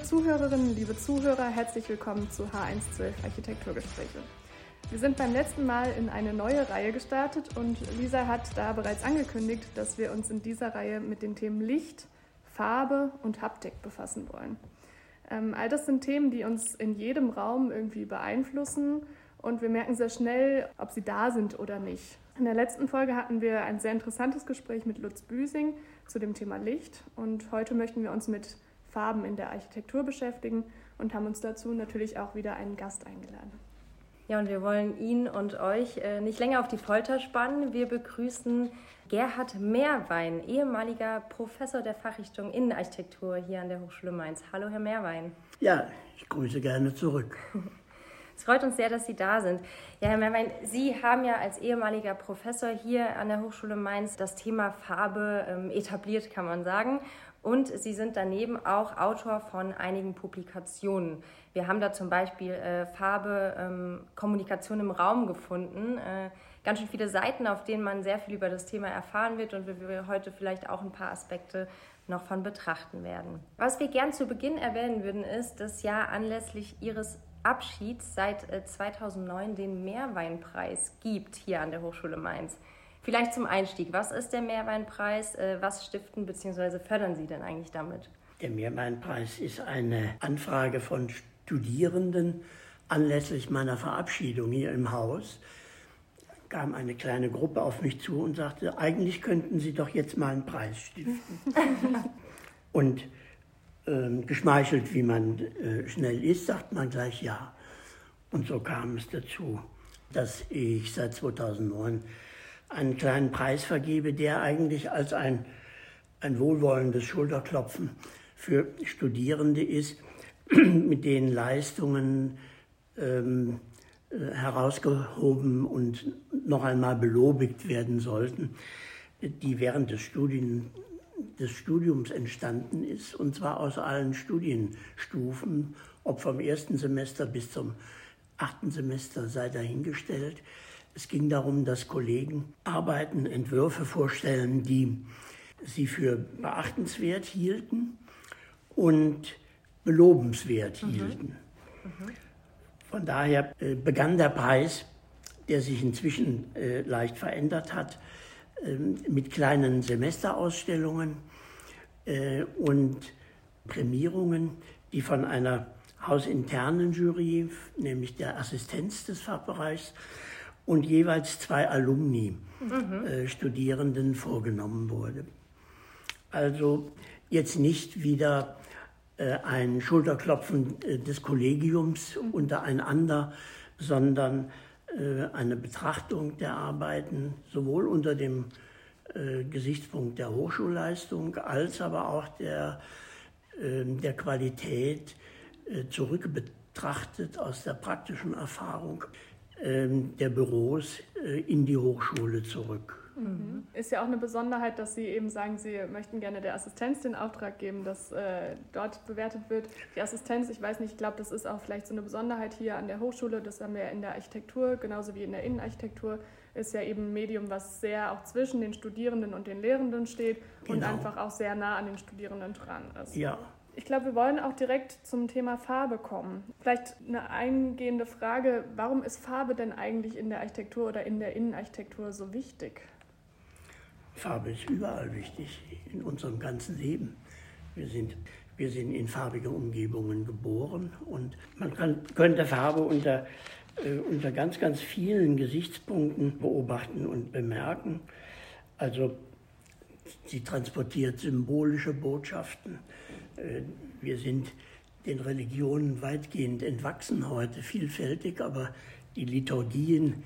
Liebe Zuhörerinnen, liebe Zuhörer, herzlich willkommen zu H112 Architekturgespräche. Wir sind beim letzten Mal in eine neue Reihe gestartet und Lisa hat da bereits angekündigt, dass wir uns in dieser Reihe mit den Themen Licht, Farbe und Haptik befassen wollen. Ähm, all das sind Themen, die uns in jedem Raum irgendwie beeinflussen und wir merken sehr schnell, ob sie da sind oder nicht. In der letzten Folge hatten wir ein sehr interessantes Gespräch mit Lutz Büsing zu dem Thema Licht und heute möchten wir uns mit Farben in der Architektur beschäftigen und haben uns dazu natürlich auch wieder einen Gast eingeladen. Ja, und wir wollen ihn und euch äh, nicht länger auf die Folter spannen. Wir begrüßen Gerhard Mehrwein, ehemaliger Professor der Fachrichtung Innenarchitektur hier an der Hochschule Mainz. Hallo, Herr Mehrwein. Ja, ich grüße gerne zurück. Es freut uns sehr, dass Sie da sind. Ja, Herr Mehrwein, Sie haben ja als ehemaliger Professor hier an der Hochschule Mainz das Thema Farbe ähm, etabliert, kann man sagen. Und Sie sind daneben auch Autor von einigen Publikationen. Wir haben da zum Beispiel äh, Farbe, ähm, Kommunikation im Raum gefunden. Äh, ganz schön viele Seiten, auf denen man sehr viel über das Thema erfahren wird und wir heute vielleicht auch ein paar Aspekte noch von betrachten werden. Was wir gern zu Beginn erwähnen würden, ist, dass ja anlässlich Ihres Abschieds seit 2009 äh, den Mehrweinpreis gibt hier an der Hochschule Mainz. Vielleicht zum Einstieg, was ist der Mehrweinpreis? Äh, was stiften bzw. fördern Sie denn eigentlich damit? Der Mehrweinpreis ist eine Anfrage von Studierenden anlässlich meiner Verabschiedung hier im Haus. kam eine kleine Gruppe auf mich zu und sagte, eigentlich könnten Sie doch jetzt mal einen Preis stiften. und ähm, geschmeichelt, wie man äh, schnell ist, sagt man gleich ja. Und so kam es dazu, dass ich seit 2009 einen kleinen Preis vergebe, der eigentlich als ein, ein wohlwollendes Schulterklopfen für Studierende ist, mit denen Leistungen ähm, äh, herausgehoben und noch einmal belobigt werden sollten, die während des Studien, des Studiums entstanden ist, und zwar aus allen Studienstufen, ob vom ersten Semester bis zum achten Semester sei dahingestellt. Es ging darum, dass Kollegen Arbeiten, Entwürfe vorstellen, die sie für beachtenswert hielten und belobenswert mhm. hielten. Mhm. Von daher äh, begann der Preis, der sich inzwischen äh, leicht verändert hat, ähm, mit kleinen Semesterausstellungen äh, und Prämierungen, die von einer hausinternen Jury, nämlich der Assistenz des Fachbereichs, und jeweils zwei Alumni, mhm. äh, Studierenden vorgenommen wurde. Also jetzt nicht wieder äh, ein Schulterklopfen äh, des Kollegiums mhm. untereinander, sondern äh, eine Betrachtung der Arbeiten sowohl unter dem Gesichtspunkt der Hochschulleistung als aber auch der, der Qualität zurückbetrachtet aus der praktischen Erfahrung der Büros in die Hochschule zurück. Mhm. Ist ja auch eine Besonderheit, dass Sie eben sagen, Sie möchten gerne der Assistenz den Auftrag geben, dass äh, dort bewertet wird. Die Assistenz, ich weiß nicht, ich glaube, das ist auch vielleicht so eine Besonderheit hier an der Hochschule. Das haben wir in der Architektur, genauso wie in der Innenarchitektur, ist ja eben ein Medium, was sehr auch zwischen den Studierenden und den Lehrenden steht genau. und einfach auch sehr nah an den Studierenden dran ist. Ja. Ich glaube, wir wollen auch direkt zum Thema Farbe kommen. Vielleicht eine eingehende Frage, warum ist Farbe denn eigentlich in der Architektur oder in der Innenarchitektur so wichtig? Farbe ist überall wichtig in unserem ganzen Leben. Wir sind, wir sind in farbige Umgebungen geboren und man kann, könnte Farbe unter, äh, unter ganz, ganz vielen Gesichtspunkten beobachten und bemerken. Also sie transportiert symbolische Botschaften. Äh, wir sind den Religionen weitgehend entwachsen heute, vielfältig, aber die Liturgien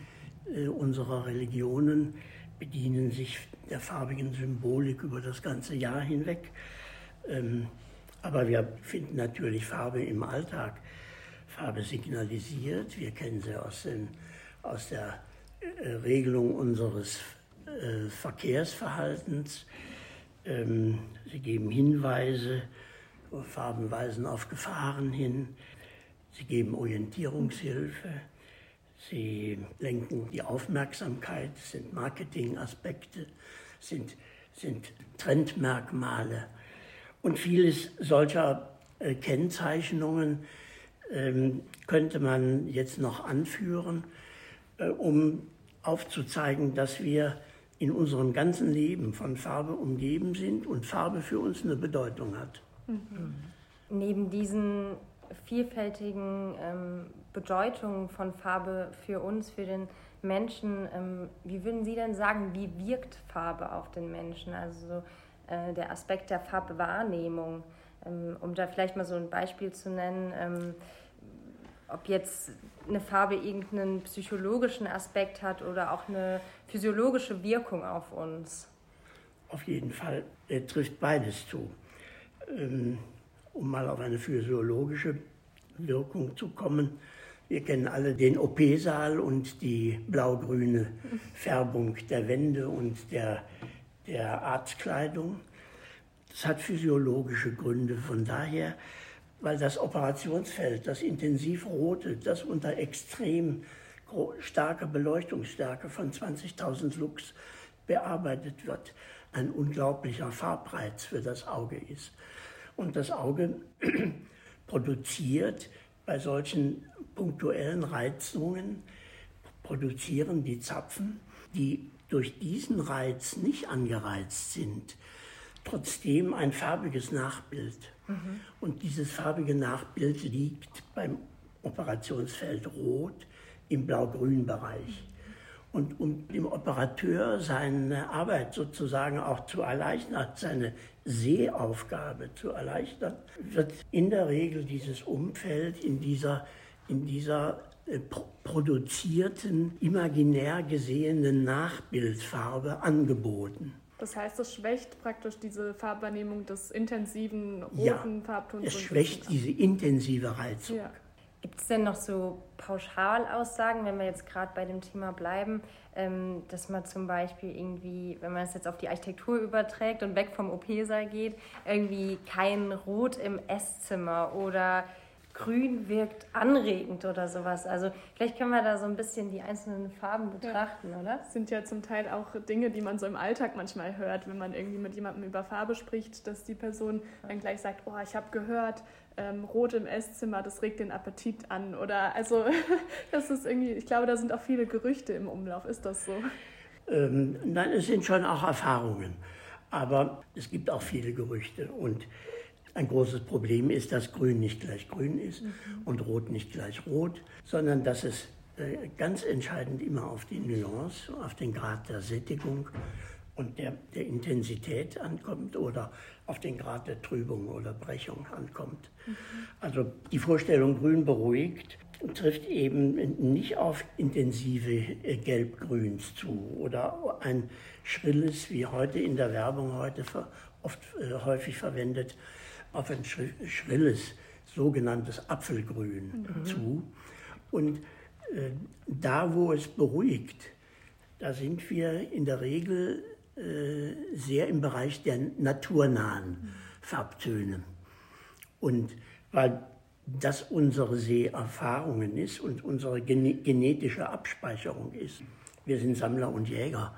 äh, unserer Religionen bedienen sich der farbigen Symbolik über das ganze Jahr hinweg. Ähm, aber wir finden natürlich Farbe im Alltag. Farbe signalisiert, wir kennen sie aus, den, aus der äh, Regelung unseres äh, Verkehrsverhaltens. Ähm, sie geben Hinweise, Farben weisen auf Gefahren hin, sie geben Orientierungshilfe. Sie lenken die Aufmerksamkeit, sind Marketingaspekte, sind, sind Trendmerkmale. Und vieles solcher äh, Kennzeichnungen ähm, könnte man jetzt noch anführen, äh, um aufzuzeigen, dass wir in unserem ganzen Leben von Farbe umgeben sind und Farbe für uns eine Bedeutung hat. Mhm. Neben diesen vielfältigen ähm, Bedeutungen von Farbe für uns, für den Menschen, ähm, wie würden Sie denn sagen, wie wirkt Farbe auf den Menschen? Also äh, der Aspekt der Farbwahrnehmung, ähm, um da vielleicht mal so ein Beispiel zu nennen, ähm, ob jetzt eine Farbe irgendeinen psychologischen Aspekt hat oder auch eine physiologische Wirkung auf uns. Auf jeden Fall äh, trifft beides zu. Ähm, um mal auf eine physiologische Wirkung zu kommen. Wir kennen alle den OP-Saal und die blau-grüne Färbung der Wände und der, der Arztkleidung. Das hat physiologische Gründe. Von daher, weil das Operationsfeld, das intensivrote, das unter extrem starker Beleuchtungsstärke von 20.000 Lux bearbeitet wird, ein unglaublicher Farbreiz für das Auge ist. Und das Auge produziert bei solchen punktuellen Reizungen, produzieren die Zapfen, die durch diesen Reiz nicht angereizt sind, trotzdem ein farbiges Nachbild. Mhm. Und dieses farbige Nachbild liegt beim Operationsfeld Rot im blau-grün Bereich. Und um dem Operateur seine Arbeit sozusagen auch zu erleichtern, seine Sehaufgabe zu erleichtern, wird in der Regel dieses Umfeld in dieser, in dieser äh, produzierten, imaginär gesehenen Nachbildfarbe angeboten. Das heißt, es schwächt praktisch diese Farbwahrnehmung des intensiven roten ja, Farbtons. Es schwächt diese intensive Reizung. Ja. Gibt es denn noch so Pauschalaussagen, wenn wir jetzt gerade bei dem Thema bleiben, ähm, dass man zum Beispiel irgendwie, wenn man es jetzt auf die Architektur überträgt und weg vom OP-Saal geht, irgendwie kein Rot im Esszimmer oder grün wirkt anregend oder sowas. Also vielleicht können wir da so ein bisschen die einzelnen Farben betrachten, ja. oder? Das sind ja zum Teil auch Dinge, die man so im Alltag manchmal hört, wenn man irgendwie mit jemandem über Farbe spricht, dass die Person dann gleich sagt, oh, ich habe gehört, ähm, Rot im Esszimmer, das regt den Appetit an. Oder also das ist irgendwie, ich glaube, da sind auch viele Gerüchte im Umlauf. Ist das so? Ähm, nein, es sind schon auch Erfahrungen. Aber es gibt auch viele Gerüchte. Und ein großes Problem ist, dass Grün nicht gleich Grün ist mhm. und Rot nicht gleich Rot, sondern dass es äh, ganz entscheidend immer auf die Nuance, auf den Grad der Sättigung und der, der Intensität ankommt oder auf den Grad der Trübung oder Brechung ankommt. Mhm. Also die Vorstellung Grün beruhigt trifft eben nicht auf intensive äh, Gelbgrüns zu oder ein schrilles, wie heute in der Werbung heute oft äh, häufig verwendet, auf ein schrilles, sogenanntes Apfelgrün mhm. zu. Und äh, da, wo es beruhigt, da sind wir in der Regel äh, sehr im Bereich der naturnahen mhm. Farbtöne. Und weil das unsere Seherfahrungen ist und unsere genetische Abspeicherung ist. Wir sind Sammler und Jäger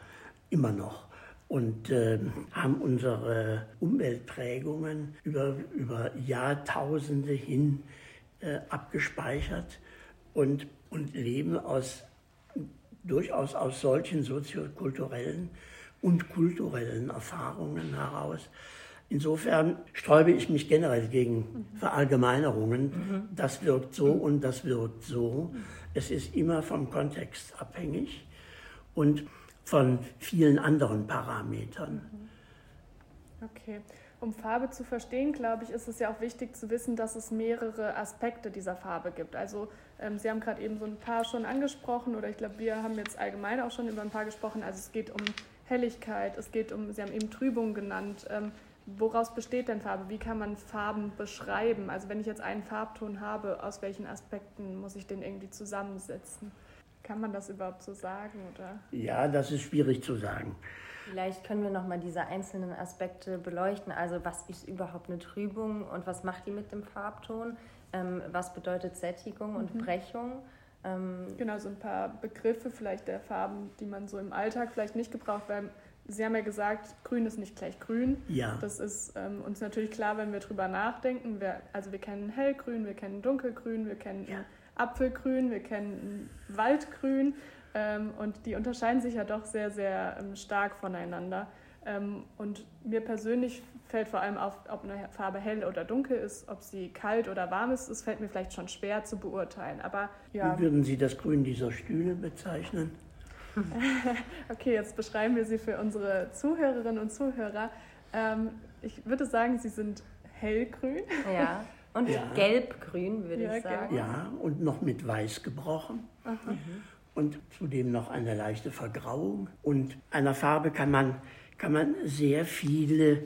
immer noch und äh, haben unsere Umweltprägungen über, über Jahrtausende hin äh, abgespeichert und, und leben aus, durchaus aus solchen soziokulturellen und kulturellen Erfahrungen heraus. Insofern sträube ich mich generell gegen Verallgemeinerungen. Mhm. Das wirkt so und das wirkt so. Es ist immer vom Kontext abhängig. Und von vielen anderen Parametern. Okay. Um Farbe zu verstehen, glaube ich, ist es ja auch wichtig zu wissen, dass es mehrere Aspekte dieser Farbe gibt. Also ähm, Sie haben gerade eben so ein paar schon angesprochen oder ich glaube, wir haben jetzt allgemein auch schon über ein paar gesprochen. Also es geht um Helligkeit, es geht um, Sie haben eben Trübung genannt. Ähm, woraus besteht denn Farbe? Wie kann man Farben beschreiben? Also wenn ich jetzt einen Farbton habe, aus welchen Aspekten muss ich den irgendwie zusammensetzen? Kann man das überhaupt so sagen? Oder? Ja, das ist schwierig zu sagen. Vielleicht können wir nochmal diese einzelnen Aspekte beleuchten. Also was ist überhaupt eine Trübung und was macht die mit dem Farbton? Ähm, was bedeutet Sättigung und mhm. Brechung? Ähm, genau, so ein paar Begriffe vielleicht der Farben, die man so im Alltag vielleicht nicht gebraucht, weil Sie haben ja gesagt, grün ist nicht gleich grün. Ja. Das ist ähm, uns natürlich klar, wenn wir drüber nachdenken. Wir, also wir kennen hellgrün, wir kennen dunkelgrün, wir kennen ja. Apfelgrün, wir kennen Waldgrün. Ähm, und die unterscheiden sich ja doch sehr, sehr ähm, stark voneinander. Ähm, und mir persönlich fällt vor allem auf, ob eine Farbe hell oder dunkel ist, ob sie kalt oder warm ist. Das fällt mir vielleicht schon schwer zu beurteilen. Aber ja. Wie würden Sie das Grün dieser Stühle bezeichnen? okay, jetzt beschreiben wir sie für unsere Zuhörerinnen und Zuhörer. Ähm, ich würde sagen, sie sind hellgrün. Ja. Und ja. gelbgrün, würde ja, ich sagen. Ja, und noch mit weiß gebrochen. Mhm. Und zudem noch eine leichte Vergrauung. Und einer Farbe kann man, kann man sehr viele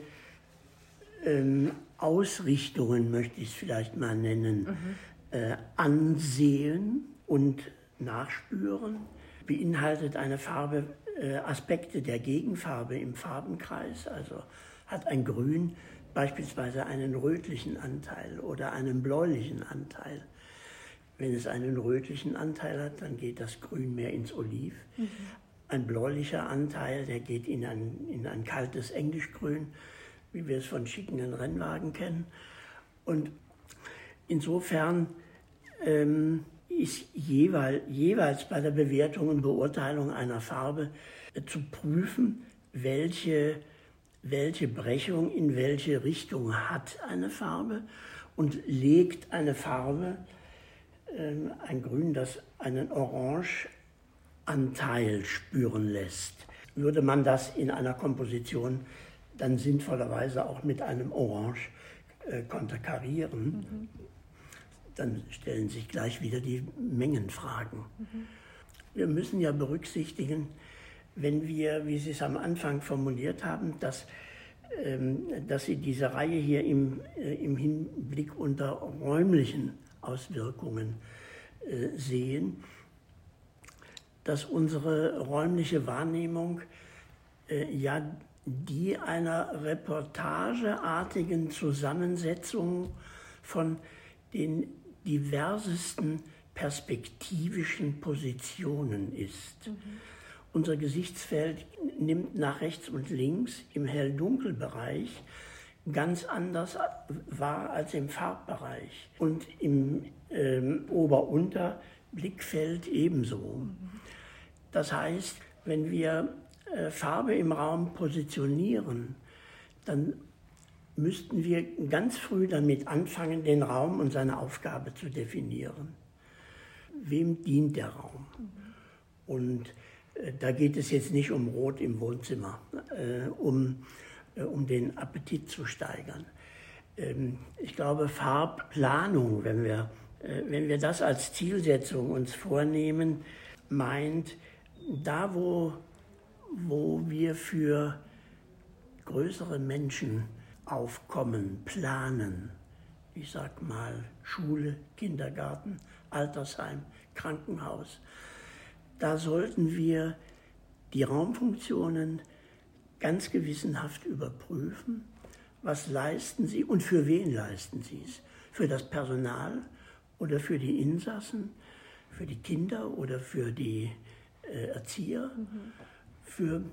ähm, Ausrichtungen, möchte ich es vielleicht mal nennen, mhm. äh, ansehen und nachspüren beinhaltet eine Farbe äh, Aspekte der Gegenfarbe im Farbenkreis, also hat ein Grün beispielsweise einen rötlichen Anteil oder einen bläulichen Anteil. Wenn es einen rötlichen Anteil hat, dann geht das Grün mehr ins Oliv. Mhm. Ein bläulicher Anteil, der geht in ein, in ein kaltes Englischgrün, wie wir es von schickenden Rennwagen kennen. Und insofern ähm, ist jeweils, jeweils bei der Bewertung und Beurteilung einer Farbe äh, zu prüfen, welche, welche Brechung in welche Richtung hat eine Farbe und legt eine Farbe, äh, ein Grün, das einen Orangeanteil spüren lässt. Würde man das in einer Komposition dann sinnvollerweise auch mit einem Orange äh, konterkarieren, mhm dann stellen sich gleich wieder die Mengenfragen. Mhm. Wir müssen ja berücksichtigen, wenn wir, wie Sie es am Anfang formuliert haben, dass, ähm, dass Sie diese Reihe hier im, äh, im Hinblick unter räumlichen Auswirkungen äh, sehen, dass unsere räumliche Wahrnehmung äh, ja die einer reportageartigen Zusammensetzung von den diversesten perspektivischen Positionen ist. Mhm. Unser Gesichtsfeld nimmt nach rechts und links im Hell-Dunkel-Bereich ganz anders wahr als im Farbbereich und im ähm, Ober-Unter-Blickfeld ebenso. Das heißt, wenn wir äh, Farbe im Raum positionieren, dann müssten wir ganz früh damit anfangen, den Raum und seine Aufgabe zu definieren. Wem dient der Raum? Und da geht es jetzt nicht um Rot im Wohnzimmer, äh, um, äh, um den Appetit zu steigern. Ähm, ich glaube, Farbplanung, wenn wir, äh, wenn wir das als Zielsetzung uns vornehmen, meint, da wo, wo wir für größere Menschen aufkommen, planen. Ich sag mal Schule, Kindergarten, Altersheim, Krankenhaus. Da sollten wir die Raumfunktionen ganz gewissenhaft überprüfen. Was leisten sie und für wen leisten sie es? Für das Personal oder für die Insassen, für die Kinder oder für die äh, Erzieher? Mhm. Für,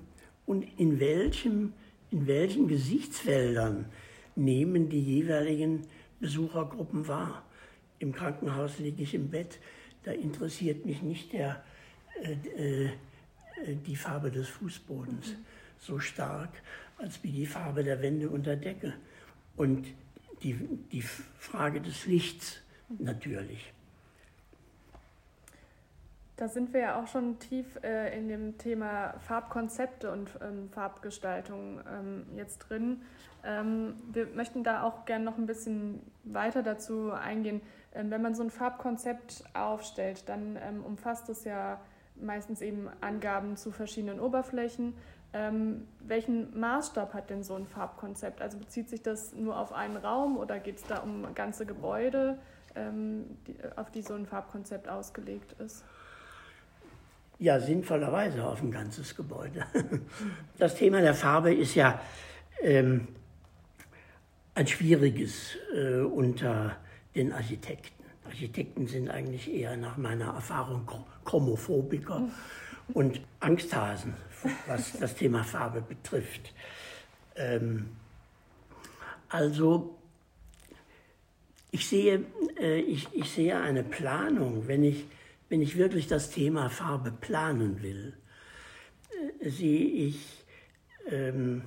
und in welchem in welchen Gesichtsfeldern nehmen die jeweiligen Besuchergruppen wahr. Im Krankenhaus liege ich im Bett, da interessiert mich nicht der, die Farbe des Fußbodens mhm. so stark, als wie die Farbe der Wände und der Decke. Und die, die Frage des Lichts natürlich. Da sind wir ja auch schon tief äh, in dem Thema Farbkonzepte und ähm, Farbgestaltung ähm, jetzt drin. Ähm, wir möchten da auch gerne noch ein bisschen weiter dazu eingehen. Ähm, wenn man so ein Farbkonzept aufstellt, dann ähm, umfasst es ja meistens eben Angaben zu verschiedenen Oberflächen. Ähm, welchen Maßstab hat denn so ein Farbkonzept? Also bezieht sich das nur auf einen Raum oder geht es da um ganze Gebäude, die, auf die so ein Farbkonzept ausgelegt ist? Ja, sinnvollerweise auf ein ganzes Gebäude. Das Thema der Farbe ist ja ähm, ein schwieriges äh, unter den Architekten. Architekten sind eigentlich eher nach meiner Erfahrung Chromophobiker und Angsthasen, was das Thema Farbe betrifft. Ähm, also ich sehe, äh, ich, ich sehe eine Planung, wenn ich, wenn ich wirklich das Thema Farbe planen will, äh, sehe ich, ähm,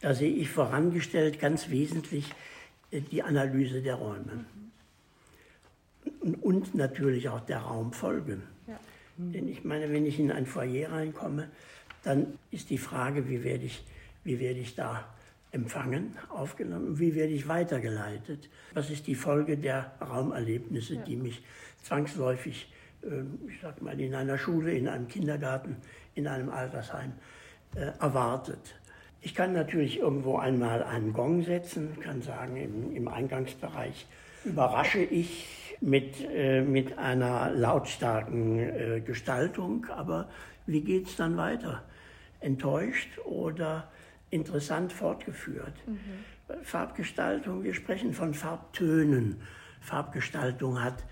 da sehe ich vorangestellt ganz wesentlich äh, die Analyse der Räume. Und, natürlich auch der Raumfolge. Ja. Denn ich meine, wenn ich in ein Foyer reinkomme, dann ist die Frage, wie werde ich, wie werde ich da empfangen, aufgenommen, wie werde ich weitergeleitet, was ist die Folge der Raumerlebnisse, ja. die mich zwangsläufig, ähm, ich sag mal, in einer Schule, in einem Kindergarten, in einem Altersheim äh, erwartet. Ich kann natürlich irgendwo einmal einen Gong setzen, kann sagen, im, im Eingangsbereich überrasche ich mit, äh, mit einer lautstarken äh, Gestaltung, aber wie geht es dann weiter? Enttäuscht oder interessant fortgeführt. Mhm. Farbgestaltung, wir sprechen von Farbtönen. Farbgestaltung hat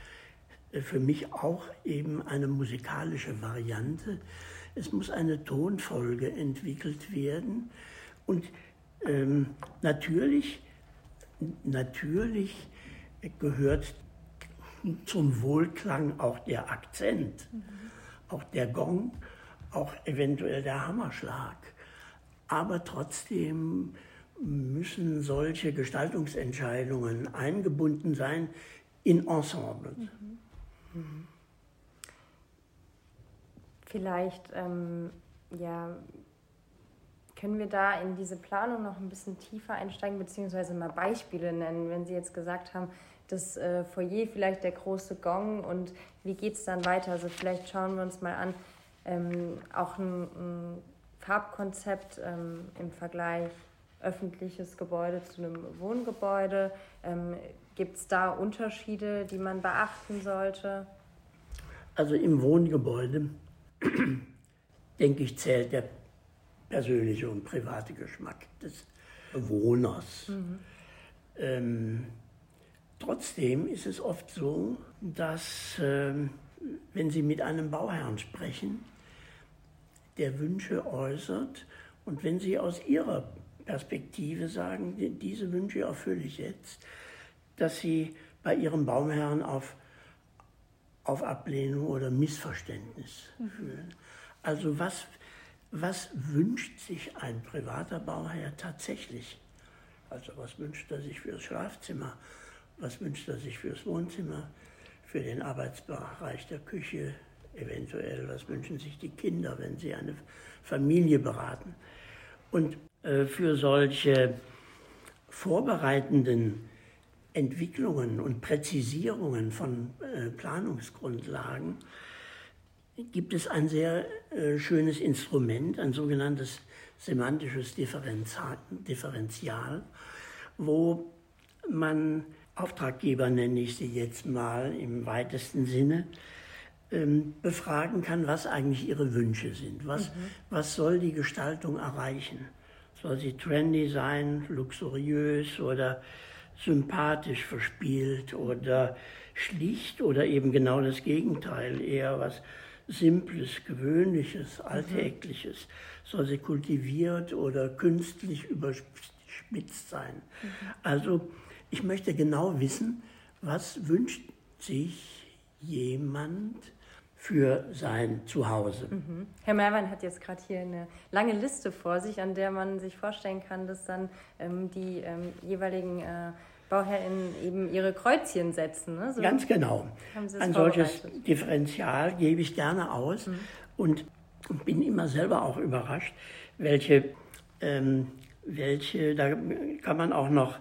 äh, für mich auch eben eine musikalische Variante. Es muss eine Tonfolge entwickelt werden. Und ähm, natürlich, natürlich gehört zum Wohlklang auch der Akzent, mhm. auch der Gong, auch eventuell der Hammerschlag. Aber trotzdem müssen solche Gestaltungsentscheidungen eingebunden sein in Ensemble. Mhm. Mhm. Vielleicht ähm, ja, können wir da in diese Planung noch ein bisschen tiefer einsteigen, beziehungsweise mal Beispiele nennen, wenn Sie jetzt gesagt haben, das äh, Foyer, vielleicht der große Gong und wie geht es dann weiter? Also vielleicht schauen wir uns mal an, ähm, auch ein, ein Farbkonzept ähm, im Vergleich öffentliches Gebäude zu einem Wohngebäude? Ähm, Gibt es da Unterschiede, die man beachten sollte? Also im Wohngebäude, denke ich, zählt der persönliche und private Geschmack des Bewohners. Mhm. Ähm, trotzdem ist es oft so, dass, äh, wenn Sie mit einem Bauherrn sprechen, der Wünsche äußert. Und wenn Sie aus Ihrer Perspektive sagen, diese Wünsche erfülle ich jetzt, dass Sie bei Ihrem Baumherrn auf, auf Ablehnung oder Missverständnis mhm. fühlen. Also was, was wünscht sich ein privater Bauherr tatsächlich? Also was wünscht er sich fürs Schlafzimmer? Was wünscht er sich fürs Wohnzimmer? Für den Arbeitsbereich der Küche, eventuell, was wünschen sich die Kinder, wenn sie eine Familie beraten. Und äh, für solche vorbereitenden Entwicklungen und Präzisierungen von äh, Planungsgrundlagen gibt es ein sehr äh, schönes Instrument, ein sogenanntes semantisches Differential, wo man Auftraggeber nenne ich sie jetzt mal im weitesten Sinne, ähm, befragen kann, was eigentlich ihre Wünsche sind. Was, mhm. was soll die Gestaltung erreichen? Soll sie trendy sein, luxuriös oder sympathisch verspielt oder schlicht oder eben genau das Gegenteil, eher was Simples, Gewöhnliches, mhm. Alltägliches? Soll sie kultiviert oder künstlich überspitzt sein? Mhm. Also ich möchte genau wissen, was wünscht sich jemand für sein Zuhause. Mhm. Herr Merwein hat jetzt gerade hier eine lange Liste vor sich, an der man sich vorstellen kann, dass dann ähm, die ähm, jeweiligen äh, BauherrInnen eben ihre Kreuzchen setzen. Ne? So Ganz genau. Ein solches Differential gebe ich gerne aus mhm. und bin immer selber auch überrascht, welche, ähm, welche da kann man auch noch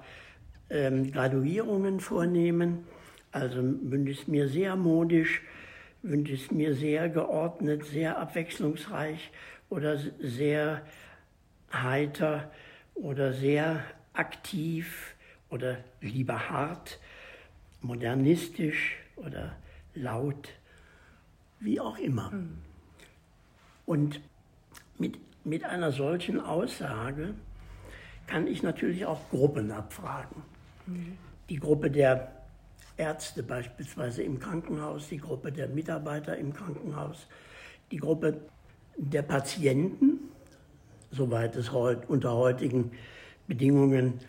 ähm, Graduierungen vornehmen. Also wünsche es mir sehr modisch, wünsche es mir sehr geordnet, sehr abwechslungsreich oder sehr heiter oder sehr aktiv oder lieber hart, modernistisch oder laut, wie auch immer. Mhm. Und mit, mit einer solchen Aussage kann ich natürlich auch Gruppen abfragen. Mhm. Die Gruppe der Ärzte beispielsweise im Krankenhaus, die Gruppe der Mitarbeiter im Krankenhaus, die Gruppe der Patienten, soweit es heut, unter heutigen Bedingungen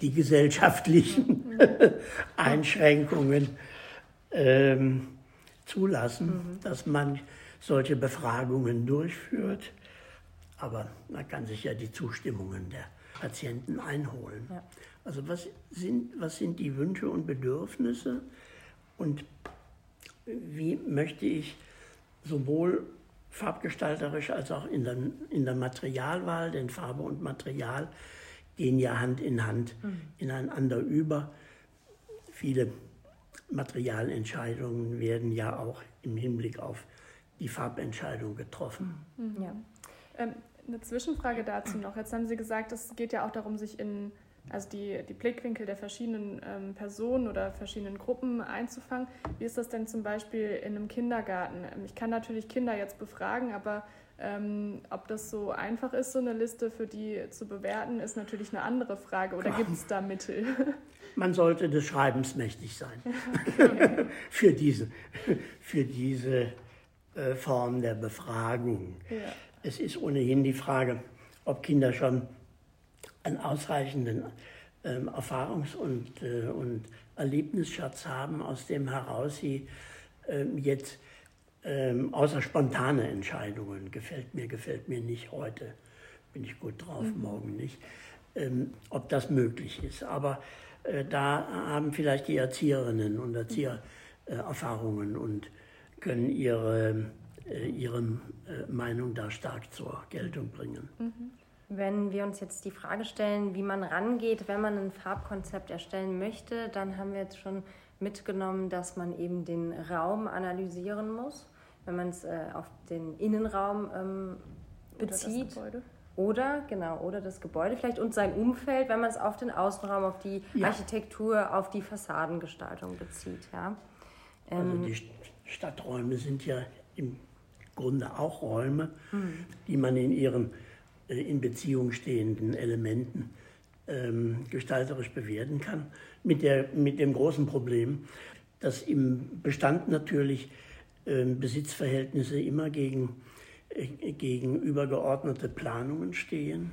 die gesellschaftlichen Einschränkungen ähm, zulassen, mhm. dass man solche Befragungen durchführt. Aber man kann sich ja die Zustimmungen der Patienten einholen. Ja. Also was sind, was sind die Wünsche und Bedürfnisse und wie möchte ich sowohl farbgestalterisch als auch in der, in der Materialwahl, denn Farbe und Material gehen ja Hand in Hand mhm. ineinander über. Viele Materialentscheidungen werden ja auch im Hinblick auf die Farbentscheidung getroffen. Mhm. Ja. Ähm, eine Zwischenfrage dazu noch. Jetzt haben Sie gesagt, es geht ja auch darum, sich in also die, die Blickwinkel der verschiedenen ähm, Personen oder verschiedenen Gruppen einzufangen. Wie ist das denn zum Beispiel in einem Kindergarten? Ähm, ich kann natürlich Kinder jetzt befragen, aber ähm, ob das so einfach ist, so eine Liste für die zu bewerten, ist natürlich eine andere Frage. Oder gibt es da Mittel? Man sollte des Schreibens mächtig sein okay. für diese, für diese äh, Form der Befragung. Ja. Es ist ohnehin die Frage, ob Kinder schon einen ausreichenden ähm, Erfahrungs- und, äh, und Erlebnisschatz haben, aus dem heraus sie ähm, jetzt ähm, außer spontane Entscheidungen, gefällt mir, gefällt mir nicht, heute bin ich gut drauf, mhm. morgen nicht, ähm, ob das möglich ist. Aber äh, da haben vielleicht die Erzieherinnen und Erzieher äh, Erfahrungen und können ihre, äh, ihre äh, Meinung da stark zur Geltung bringen. Mhm. Wenn wir uns jetzt die Frage stellen, wie man rangeht, wenn man ein Farbkonzept erstellen möchte, dann haben wir jetzt schon mitgenommen, dass man eben den Raum analysieren muss, wenn man es äh, auf den Innenraum ähm, bezieht. Oder, oder, genau, oder das Gebäude vielleicht und sein Umfeld, wenn man es auf den Außenraum, auf die ja. Architektur, auf die Fassadengestaltung bezieht. Ja. Also ähm, also die Stadträume sind ja im Grunde auch Räume, mhm. die man in ihren äh, in Beziehung stehenden Elementen ähm, gestalterisch bewerten kann. Mit, der, mit dem großen Problem, dass im Bestand natürlich äh, Besitzverhältnisse immer gegen, äh, gegen übergeordnete Planungen stehen.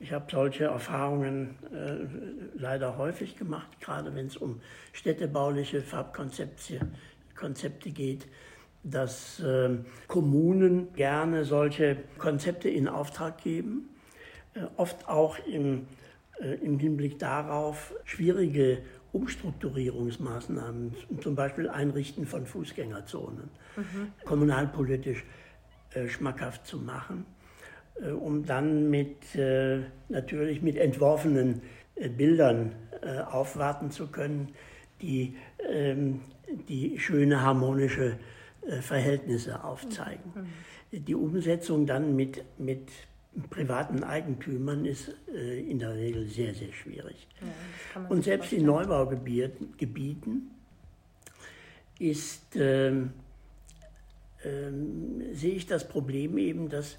Ich habe solche Erfahrungen äh, leider häufig gemacht, gerade wenn es um städtebauliche Farbkonzepte Konzepte geht dass äh, Kommunen gerne solche Konzepte in Auftrag geben, äh, oft auch im, äh, im Hinblick darauf, schwierige Umstrukturierungsmaßnahmen, zum Beispiel Einrichten von Fußgängerzonen, mhm. kommunalpolitisch äh, schmackhaft zu machen, äh, um dann mit, äh, natürlich mit entworfenen Bildern aufwarten zu können, die ähm, die schöne harmonische Verhältnisse aufzeigen. Die Umsetzung dann mit, mit privaten Eigentümern ist äh, in der Regel sehr, sehr schwierig. Ja, Und selbst in Neubaugebieten ist, ähm, ähm, sehe ich das Problem eben, dass,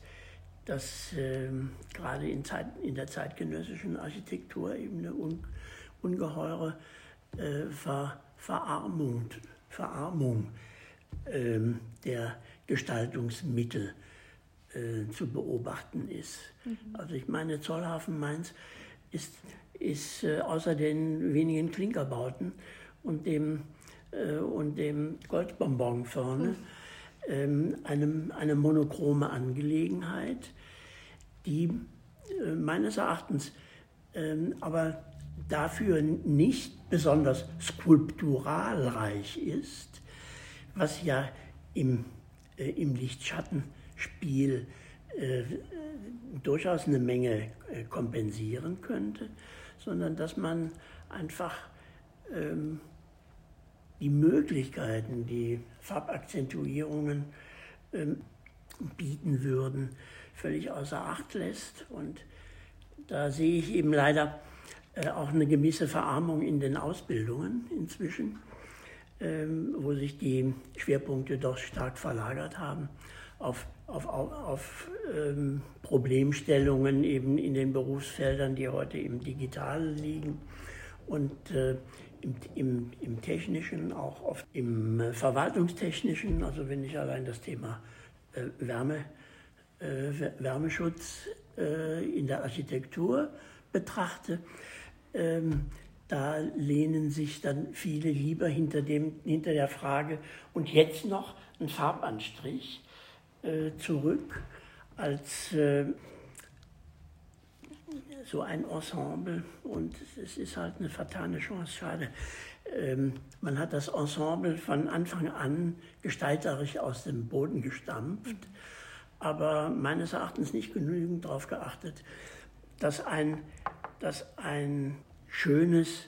dass ähm, gerade in, Zeit, in der zeitgenössischen Architektur eben eine un, ungeheure äh, Ver, Verarmung, Verarmung der Gestaltungsmittel äh, zu beobachten ist. Mhm. Also ich meine, Zollhafen Mainz ist, ist äh, außer den wenigen Klinkerbauten und dem, äh, und dem Goldbonbon vorne mhm. ähm, einem, eine monochrome Angelegenheit, die meines Erachtens ähm, aber dafür nicht besonders skulpturalreich ist, was ja im, äh, im Lichtschattenspiel äh, durchaus eine Menge äh, kompensieren könnte, sondern dass man einfach ähm, die Möglichkeiten, die Farbakzentuierungen ähm, bieten würden, völlig außer Acht lässt. Und da sehe ich eben leider äh, auch eine gewisse Verarmung in den Ausbildungen inzwischen wo sich die Schwerpunkte doch stark verlagert haben auf, auf, auf, auf ähm, Problemstellungen eben in den Berufsfeldern, die heute im Digitalen liegen und äh, im, im, im, Technischen, auch oft im äh, Verwaltungstechnischen, also wenn ich allein das Thema äh, Wärme äh, Wärmeschutz äh, in der Architektur betrachte, ähm, da lehnen sich dann viele lieber hinter, dem, hinter der Frage. Und jetzt noch ein Farbanstrich äh, zurück als äh, so ein Ensemble. Und es ist halt eine fatale Chance, schade. Ähm, man hat das Ensemble von Anfang an gestalterisch aus dem Boden gestampft, aber meines Erachtens nicht genügend darauf geachtet, dass ein, dass ein schönes,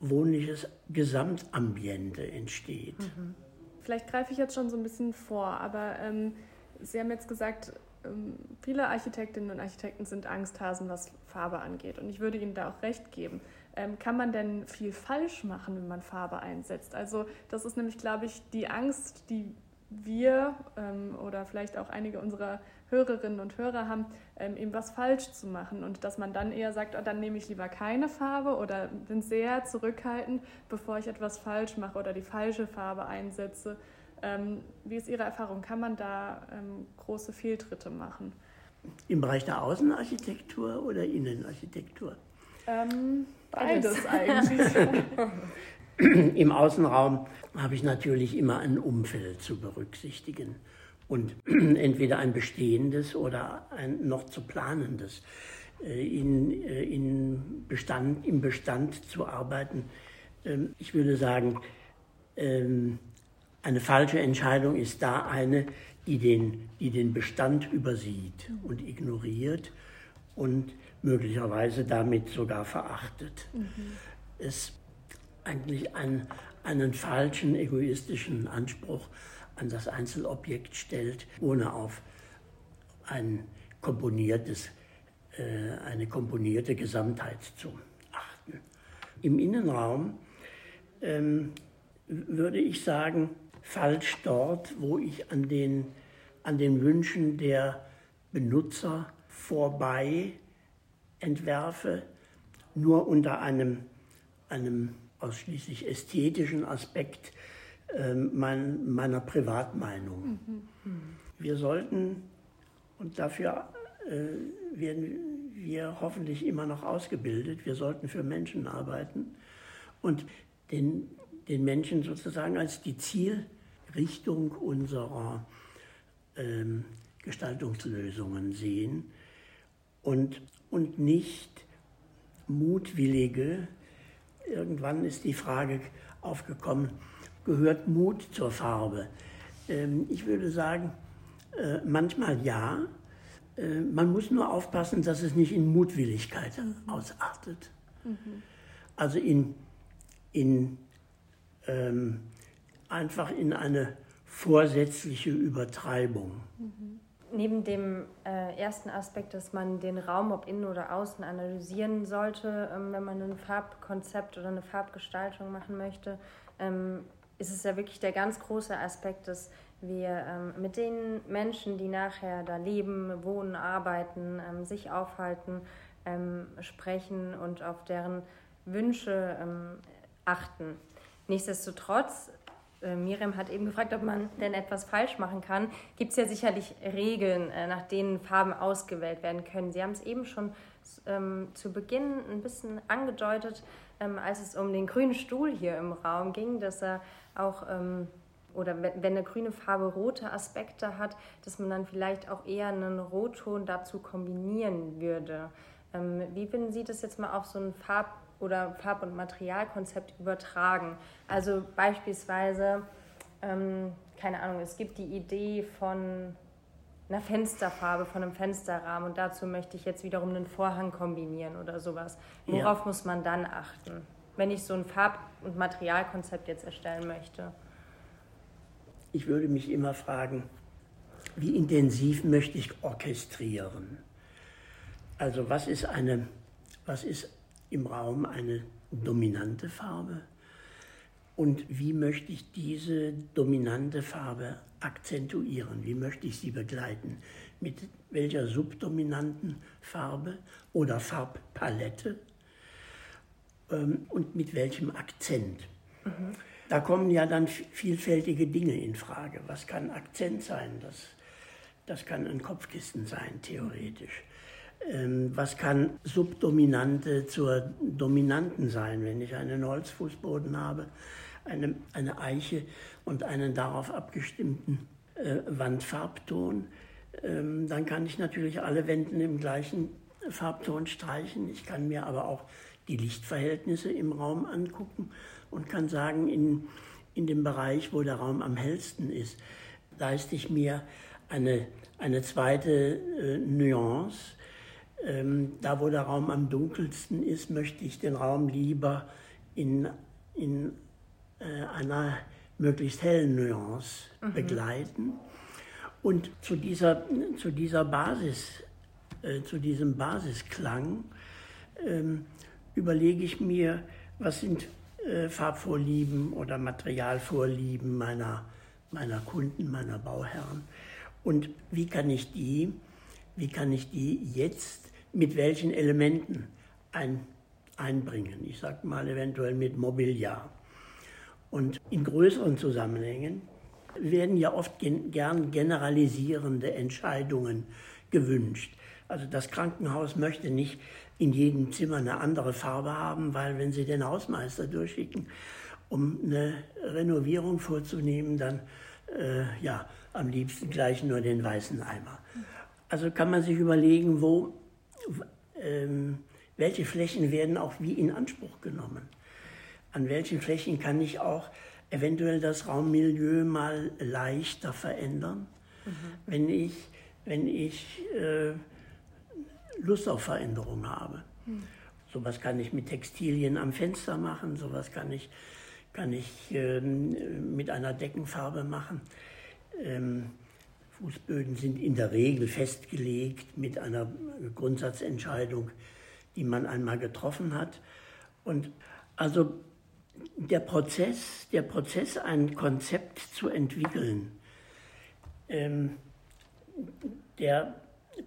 wohnliches Gesamtambiente entsteht. Mhm. Vielleicht greife ich jetzt schon so ein bisschen vor, aber ähm, Sie haben jetzt gesagt, ähm, viele Architektinnen und Architekten sind Angsthasen, was Farbe angeht. Und ich würde Ihnen da auch recht geben. Ähm, kann man denn viel falsch machen, wenn man Farbe einsetzt? Also das ist nämlich, glaube ich, die Angst, die wir ähm, oder vielleicht auch einige unserer Hörerinnen und Hörer haben, ähm, eben was falsch zu machen und dass man dann eher sagt, oh, dann nehme ich lieber keine Farbe oder bin sehr zurückhaltend, bevor ich etwas falsch mache oder die falsche Farbe einsetze. Ähm, wie ist Ihre Erfahrung? Kann man da ähm, große Fehltritte machen? Im Bereich der Außenarchitektur oder Innenarchitektur? Ähm, beides eigentlich. Im Außenraum habe ich natürlich immer ein Umfeld zu berücksichtigen und entweder ein bestehendes oder ein noch zu planendes. Äh, in, äh, in Bestand, Im Bestand zu arbeiten, ähm, ich würde sagen, ähm, eine falsche Entscheidung ist da eine, die den, die den Bestand übersieht und ignoriert und möglicherweise damit sogar verachtet. Mhm. Es eigentlich einen, einen falschen, egoistischen Anspruch an das Einzelobjekt stellt, ohne auf ein komponiertes, äh, eine komponierte Gesamtheit zu achten. Im Innenraum ähm, würde ich sagen, falsch dort, wo ich an den, an den Wünschen der Benutzer vorbei entwerfe, nur unter einem, einem ausschließlich ästhetischen Aspekt mein, meiner Privatmeinung. Mhm. Wir sollten, und dafür äh, werden wir hoffentlich immer noch ausgebildet, wir sollten für Menschen arbeiten und den, den Menschen sozusagen als die Zielrichtung unserer ähm, Gestaltungslösungen sehen und, und nicht mutwillige, irgendwann ist die Frage aufgekommen, gehört Mut zur Farbe? Ähm, ich würde sagen, äh, manchmal ja. Äh, man muss nur aufpassen, dass es nicht in Mutwilligkeit ausartet. Mhm. Also in, in ähm, einfach in eine vorsätzliche Übertreibung. Mhm. Neben dem äh, ersten Aspekt, dass man den Raum, ob innen oder außen, analysieren sollte, ähm, wenn man ein Farbkonzept oder eine Farbgestaltung machen möchte, ähm, ist es ja wirklich der ganz große Aspekt, dass wir ähm, mit den Menschen, die nachher da leben, wohnen, arbeiten, ähm, sich aufhalten, ähm, sprechen und auf deren Wünsche ähm, achten. Nichtsdestotrotz, äh, Miriam hat eben gefragt, ob man denn etwas falsch machen kann. Gibt es ja sicherlich Regeln, äh, nach denen Farben ausgewählt werden können. Sie haben es eben schon ähm, zu Beginn ein bisschen angedeutet, ähm, als es um den grünen Stuhl hier im Raum ging, dass er auch ähm, oder wenn eine grüne Farbe rote Aspekte hat, dass man dann vielleicht auch eher einen Rotton dazu kombinieren würde. Ähm, wie würden Sie das jetzt mal auf so ein Farb- oder Farb- und Materialkonzept übertragen. Also beispielsweise, ähm, keine Ahnung, es gibt die Idee von einer Fensterfarbe, von einem Fensterrahmen und dazu möchte ich jetzt wiederum einen Vorhang kombinieren oder sowas. Worauf ja. muss man dann achten, wenn ich so ein Farb- und Materialkonzept jetzt erstellen möchte? Ich würde mich immer fragen, wie intensiv möchte ich orchestrieren? Also was ist eine, was ist im Raum eine dominante Farbe und wie möchte ich diese dominante Farbe akzentuieren, wie möchte ich sie begleiten, mit welcher subdominanten Farbe oder Farbpalette ähm, und mit welchem Akzent. Mhm. Da kommen ja dann vielfältige Dinge in Frage. Was kann Akzent sein? Das Das kann ein Kopfkissen sein, theoretisch. Ähm, was kann Subdominante zur Dominanten sein, wenn ich einen Holzfußboden habe, eine, eine Eiche und einen darauf abgestimmten äh, Wandfarbton? Ähm, dann kann ich natürlich alle Wänden im gleichen Farbton streichen. Ich kann mir aber auch die Lichtverhältnisse im Raum angucken und kann sagen, in, in dem Bereich, wo der Raum am hellsten ist, leiste ich mir eine, eine zweite äh, Nuance. Ähm, da, wo der Raum am dunkelsten ist, möchte ich den Raum lieber in, in einer möglichst hellen Nuance mhm. begleiten. Und zu dieser, zu dieser Basis, äh, zu diesem Basisklang ähm, überlege ich mir, was sind äh, Farbvorlieben oder Materialvorlieben meiner, meiner Kunden, meiner Bauherren und wie kann ich die, wie kann ich die jetzt mit welchen Elementen ein, einbringen. Ich sage mal eventuell mit Mobiliar. Und in größeren Zusammenhängen werden ja oft gern generalisierende Entscheidungen gewünscht. Also das Krankenhaus möchte nicht in jedem Zimmer eine andere Farbe haben, weil wenn Sie den Hausmeister durchschicken, um eine Renovierung vorzunehmen, dann äh, ja, am liebsten gleich nur den weißen Eimer. Also kann man sich überlegen, wo, ähm, welche Flächen werden auch wie in Anspruch genommen. An welchen Flächen kann ich auch eventuell das Raummilieu mal leichter verändern, mhm. wenn ich, wenn ich äh, Lust auf Veränderung habe. Mhm. Sowas kann ich mit Textilien am Fenster machen, sowas kann ich, kann ich ähm, mit einer Deckenfarbe machen. Ähm, Fußböden sind in der Regel festgelegt mit einer Grundsatzentscheidung, die man einmal getroffen hat. Und also der Prozess, der Prozess, ein Konzept zu entwickeln, ähm, der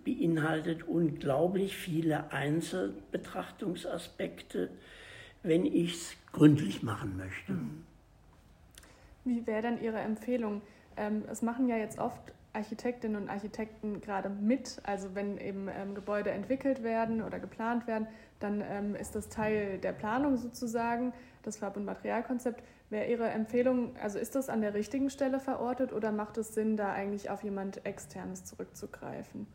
beinhaltet unglaublich viele Einzelbetrachtungsaspekte, wenn ich es gründlich machen möchte. Wie wäre dann Ihre Empfehlung? Ähm, es machen ja jetzt oft Architektinnen und Architekten gerade mit. Also wenn eben ähm, Gebäude entwickelt werden oder geplant werden, dann ähm, ist das Teil der Planung sozusagen, das Farb- und Materialkonzept. Wäre Ihre Empfehlung, also ist das an der richtigen Stelle verortet oder macht es Sinn, da eigentlich auf jemand Externes zurückzugreifen?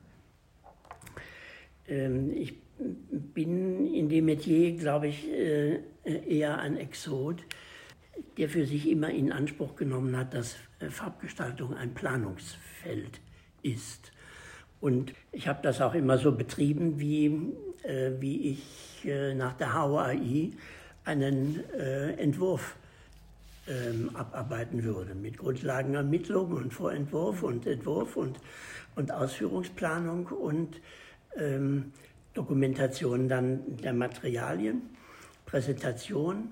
Ähm, ich bin in dem Metier, glaube ich, äh, eher ein Exot, der für sich immer in Anspruch genommen hat, dass äh, Farbgestaltung ein Planungsfeld ist. Und ich habe das auch immer so betrieben, wie, äh, wie ich nach der HOAI einen äh, Entwurf ähm, abarbeiten würde, mit Grundlagenermittlung und Vorentwurf und Entwurf und, und Ausführungsplanung und ähm, Dokumentation dann der Materialien, Präsentation,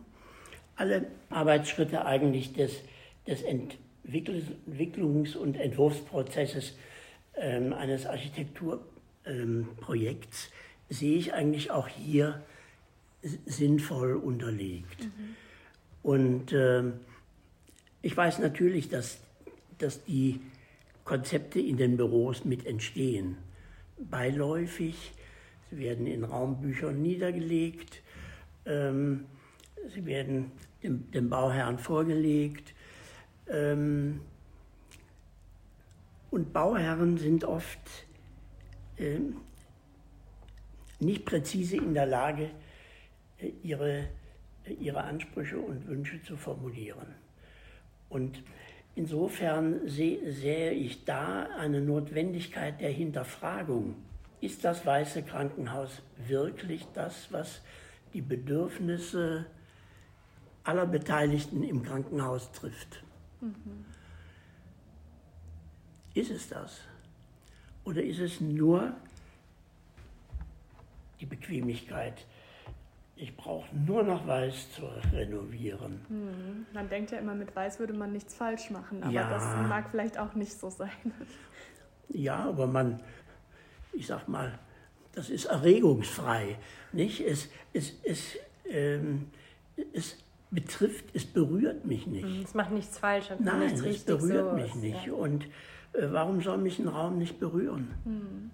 alle Arbeitsschritte eigentlich des, des Ent Entwicklungs- und Entwurfsprozesses ähm, eines Architekturprojekts ähm, sehe ich eigentlich auch hier sinnvoll unterlegt. Mhm. Und äh, ich weiß natürlich, dass, dass die Konzepte in den Büros mit entstehen. Beiläufig, sie werden in Raumbüchern niedergelegt, ähm, sie werden dem, dem Bauherrn vorgelegt ähm, und Bauherren sind oft äh, nicht präzise in der Lage, ihre, ihre Ansprüche und Wünsche zu formulieren. Und insofern sehe, sehe ich da eine Notwendigkeit der Hinterfragung. Ist das Weiße Krankenhaus wirklich das, was die Bedürfnisse aller Beteiligten im Krankenhaus trifft? Mhm. Ist es das? Oder ist es nur die Bequemlichkeit? Ich brauche nur noch Weiß zu renovieren. Mhm. Man denkt ja immer, mit Weiß würde man nichts falsch machen, aber ja. das mag vielleicht auch nicht so sein. Ja, aber man, ich sag mal, das ist erregungsfrei. Nicht? Es, es, es, ähm, es betrifft, es berührt mich nicht. Mhm, es macht nichts falsch. Nein, nichts es berührt so mich ist, nicht. Ja. Und äh, warum soll mich ein Raum nicht berühren? Mhm.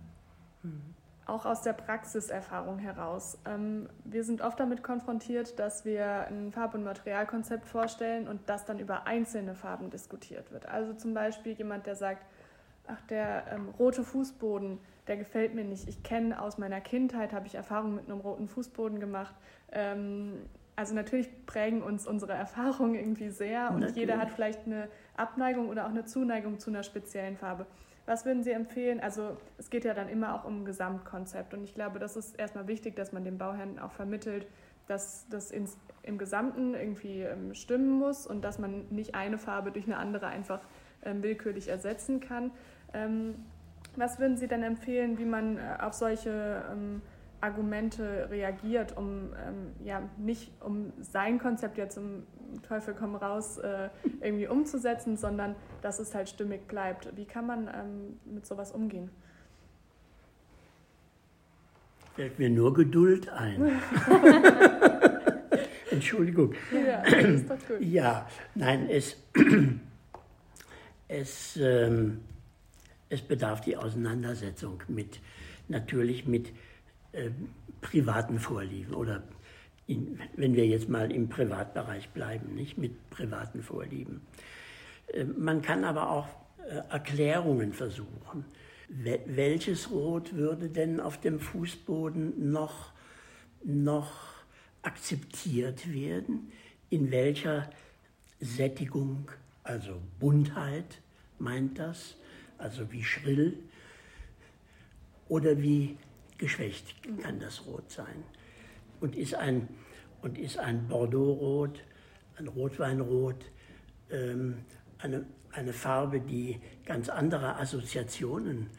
Mhm. Auch aus der Praxiserfahrung heraus. Ähm, wir sind oft damit konfrontiert, dass wir ein Farb- und Materialkonzept vorstellen und das dann über einzelne Farben diskutiert wird. Also zum Beispiel jemand, der sagt, ach, der ähm, rote Fußboden, der gefällt mir nicht. Ich kenne aus meiner Kindheit, habe ich Erfahrungen mit einem roten Fußboden gemacht. Ähm, also natürlich prägen uns unsere Erfahrungen irgendwie sehr und natürlich. jeder hat vielleicht eine Abneigung oder auch eine Zuneigung zu einer speziellen Farbe. Was würden Sie empfehlen? Also es geht ja dann immer auch um ein Gesamtkonzept und ich glaube, das ist erstmal wichtig, dass man den Bauherren auch vermittelt, dass das ins, im Gesamten irgendwie ähm, stimmen muss und dass man nicht eine Farbe durch eine andere einfach ähm, willkürlich ersetzen kann. Ähm, was würden Sie denn empfehlen, wie man äh, auf solche Argumente reagiert, um ähm, ja nicht um sein Konzept jetzt im Teufel komm raus äh, irgendwie umzusetzen, sondern dass es halt stimmig bleibt. Wie kann man ähm, mit sowas umgehen? Fällt mir nur Geduld ein. Entschuldigung. Ja, ist doch gut. Ja, nein, es, es, ähm, es bedarf die Auseinandersetzung mit, natürlich mit äh, privaten Vorlieben oder in, wenn wir jetzt mal im Privatbereich bleiben, nicht mit privaten Vorlieben. Äh, man kann aber auch äh, Erklärungen versuchen. Welches Rot würde denn auf dem Fußboden noch, noch akzeptiert werden? In welcher Sättigung, also Buntheit meint das, also wie schrill oder wie geschwächt kann das Rot sein. Und ist ein, und ist ein Bordeaux-Rot, ein Rotweinrot, ähm, eine, eine Farbe, die ganz andere Assoziationen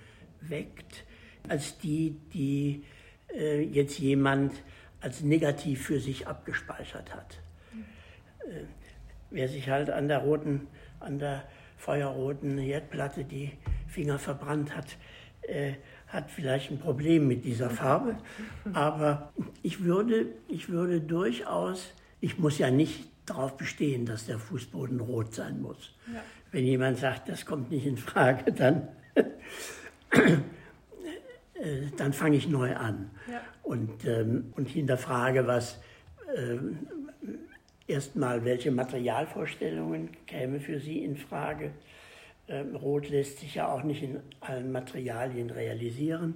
weckt, als die, die äh, jetzt jemand als negativ für sich abgespeichert hat. Äh, wer sich halt an der roten, an der feuerroten Herdplatte die Finger verbrannt hat, äh, hat vielleicht ein Problem mit dieser Farbe. Aber ich würde, ich würde durchaus, ich muss ja nicht darauf bestehen, dass der Fußboden rot sein muss. Ja. Wenn jemand sagt, das kommt nicht in Frage, dann, äh, dann fange ich neu an ja. und, ähm, und hinterfrage, was äh, erstmal, welche Materialvorstellungen käme für Sie in Frage Rot lässt sich ja auch nicht in allen Materialien realisieren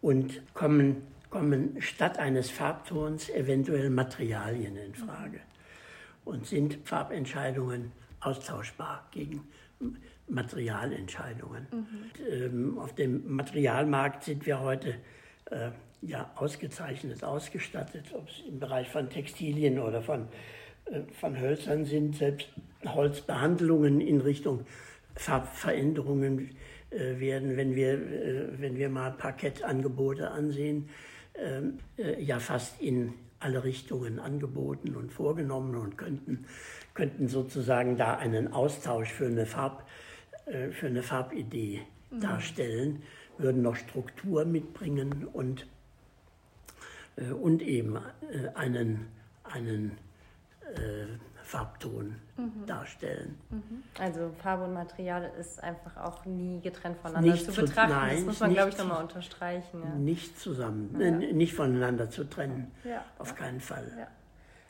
und kommen, kommen statt eines Farbtons eventuell Materialien in Frage und sind Farbentscheidungen austauschbar gegen Materialentscheidungen. Mhm. Ähm, auf dem Materialmarkt sind wir heute äh, ja ausgezeichnet ausgestattet, ob es im Bereich von Textilien oder von, äh, von Hölzern sind, selbst Holzbehandlungen in Richtung Farbveränderungen äh, werden, wenn wir, äh, wenn wir mal Parkettangebote ansehen, ähm, äh, ja fast in alle Richtungen angeboten und vorgenommen und könnten, könnten sozusagen da einen Austausch für eine, Farb, für eine Farbidee mhm. darstellen, würden noch Struktur mitbringen und, und eben einen, einen Farbton mhm. darstellen. Mhm. Also Farbe und Material ist einfach auch nie getrennt voneinander nicht zu, zu betrachten. Nein, das muss man, glaube ich, nochmal unterstreichen. Ja. Nicht zusammen, ja. nicht voneinander zu trennen. Ja. Auf keinen Fall.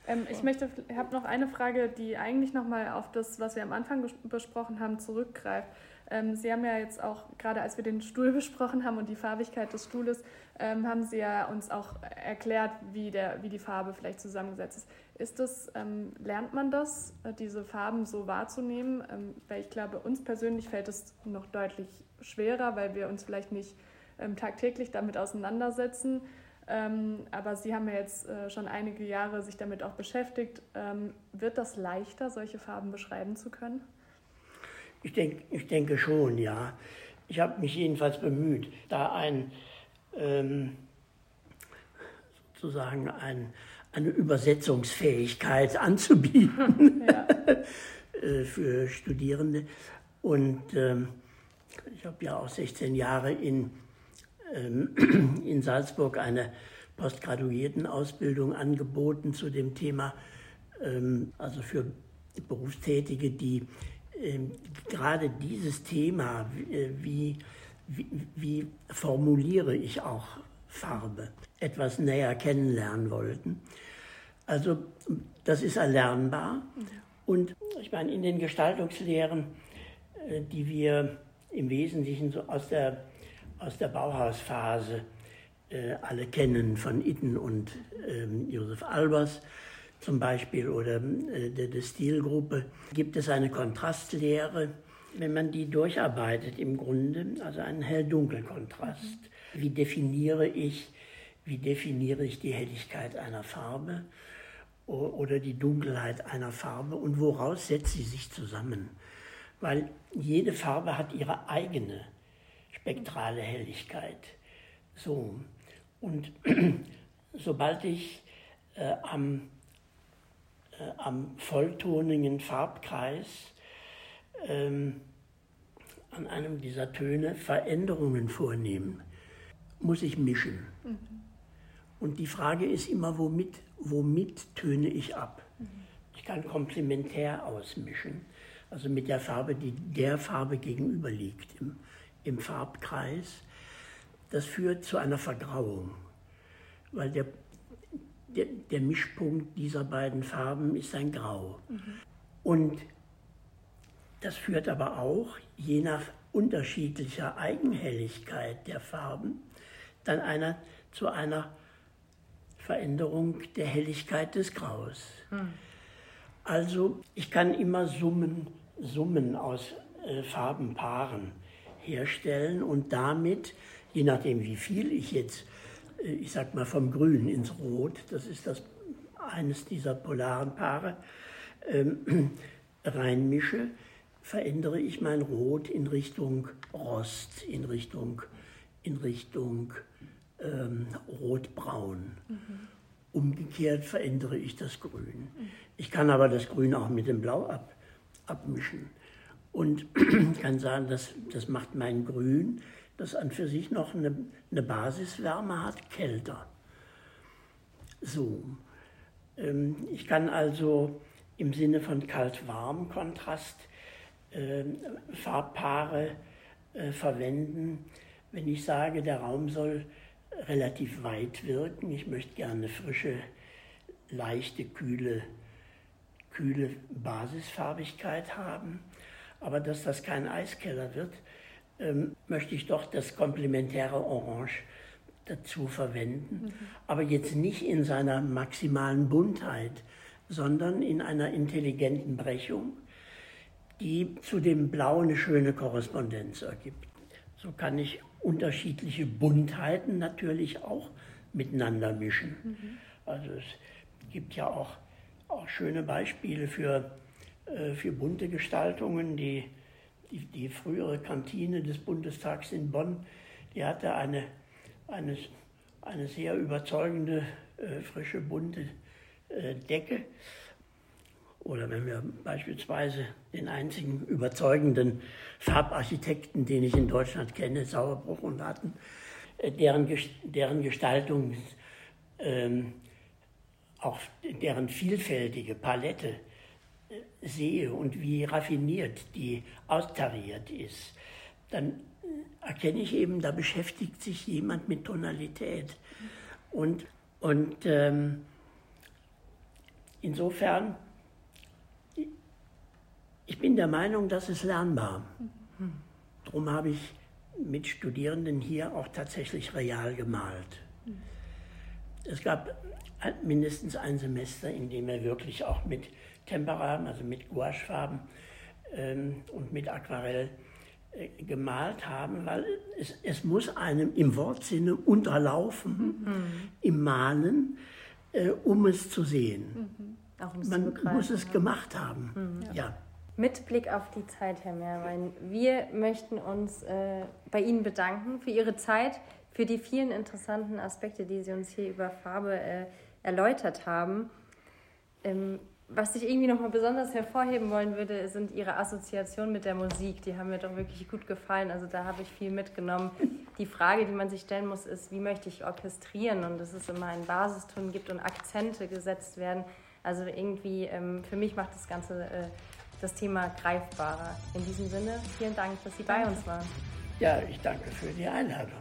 Ähm, ich möchte, habe noch eine Frage, die eigentlich nochmal auf das, was wir am Anfang besprochen haben, zurückgreift. Ähm, Sie haben ja jetzt auch, gerade als wir den Stuhl besprochen haben und die Farbigkeit des Stuhles, ähm, haben Sie ja uns auch erklärt, wie, der, wie die Farbe vielleicht zusammengesetzt ist. Ist das, ähm, lernt man das, äh, diese Farben so wahrzunehmen? Ähm, weil ich glaube, uns persönlich fällt es noch deutlich schwerer, weil wir uns vielleicht nicht ähm, tagtäglich damit auseinandersetzen. Ähm, aber Sie haben ja jetzt äh, schon einige Jahre sich damit auch beschäftigt. Ähm, wird das leichter, solche Farben beschreiben zu können? Ich, denk, ich denke schon, ja. Ich habe mich jedenfalls bemüht, da ein ähm, sozusagen ein eine Übersetzungsfähigkeit anzubieten ja. Äh, für Studierende. Und ähm, ich habe ja auch 16 Jahre in, ähm, in Salzburg eine Postgraduiertenausbildung angeboten zu dem Thema ähm, also für Berufstätige, die ähm, gerade dieses Thema, äh, wie, wie, wie formuliere ich auch Farbe, etwas näher kennenlernen wollten. Also das ist erlernbar. Und ich meine, in den Gestaltungslehren, äh, die wir im Wesentlichen so aus der, aus der Bauhausphase äh, alle kennen, von Itten und ähm, Josef Albers zum Beispiel oder äh, der, der Stilgruppe, gibt es eine Kontrastlehre, wenn man die durcharbeitet im Grunde, also einen Hell-Dunkel-Kontrast. Mhm. Wie definiere ich, wie definiere ich die Helligkeit einer Farbe oder die Dunkelheit einer Farbe und woraus setzt sie sich zusammen? Weil jede Farbe hat ihre eigene spektrale Helligkeit. So. Und sobald ich äh, am, äh, am volltonigen Farbkreis ähm, an einem dieser Töne Veränderungen vornehme, muss ich mischen. Mhm. Und die Frage ist immer, womit, womit töne ich ab? Ich kann komplementär ausmischen, also mit der Farbe, die der Farbe gegenüber liegt im, im Farbkreis das führt zu einer Vergrauung, weil der, der, der Mischpunkt dieser beiden Farben ist ein Grau. Mhm. Und das führt aber auch, je nach unterschiedlicher Eigenhelligkeit der Farben, dann einer, zu einer Veränderung der Helligkeit des Graus. Mhm. Also ich kann immer Summen, Summen aus äh, Farbenpaaren herstellen und damit je nachdem wie viel ich jetzt, äh, ich sag mal vom Grün ins Rot, das ist das eines dieser polaren Paare, ähm, reinmische, verändere ich mein Rot in Richtung Rost, in Richtung, in Richtung ähm, Rotbraun. Mhm. Umgekehrt verändere ich das Grün. Ich kann aber das Grün auch mit dem Blau ab, abmischen und kann sagen, das, das macht mein Grün das an für sich noch eine, eine Basiswärme hat, kälter. So, ähm, ich kann also im Sinne von Kalt-Warm-Kontrast äh, Farbpaare äh, verwenden, wenn ich sage, der Raum soll relativ weit wirken. Ich möchte gerne frische, leichte, kühle, kühle Basisfarbigkeit haben, aber dass das kein Eiskeller wird, ähm, möchte ich doch das komplementäre Orange dazu verwenden, mhm. aber jetzt nicht in seiner maximalen Buntheit, sondern in einer intelligenten Brechung, die zu dem Blau eine schöne Korrespondenz ergibt. So kann ich unterschiedliche Buntheiten natürlich auch miteinander mischen. Mhm. Also es gibt ja auch, auch schöne Beispiele für, äh, für bunte Gestaltungen, die die, die frühere Kantine des Bundestags in Bonn, die hatte eine, eine, eine sehr überzeugende, äh, frische, bunte äh, Decke. Oder wenn wir beispielsweise den einzigen überzeugenden Farbarchitekten, den ich in Deutschland kenne, Sauerbruch und hatten, äh, deren, deren Gestaltung, ähm, auch deren vielfältige Palette sehe und wie raffiniert die austariert ist, dann erkenne ich eben, da beschäftigt sich jemand mit Tonalität. Und, und ähm, insofern, ich bin der Meinung, das ist lernbar. Darum habe ich mit Studierenden hier auch tatsächlich real gemalt. Es gab mindestens ein Semester, in dem er wirklich auch mit Tempera, also mit Gouachefarben ähm, und mit Aquarell äh, gemalt haben, weil es, es muss einem im Wortsinne unterlaufen, mhm. im Malen, äh, um es zu sehen. Mhm. Man muss es ja. gemacht haben. Mhm. ja. Mit Blick auf die Zeit, Herr Mehrwein, wir möchten uns äh, bei Ihnen bedanken für Ihre Zeit, für die vielen interessanten Aspekte, die Sie uns hier über Farbe äh, erläutert haben. Ähm, was ich irgendwie nochmal besonders hervorheben wollen würde, sind ihre Assoziationen mit der Musik. Die haben mir doch wirklich gut gefallen. Also da habe ich viel mitgenommen. Die Frage, die man sich stellen muss, ist, wie möchte ich orchestrieren? Und dass es immer einen Basiston gibt und Akzente gesetzt werden. Also irgendwie, ähm, für mich macht das Ganze äh, das Thema greifbarer. In diesem Sinne, vielen Dank, dass Sie bei uns waren. Ja, ich danke für die Einladung.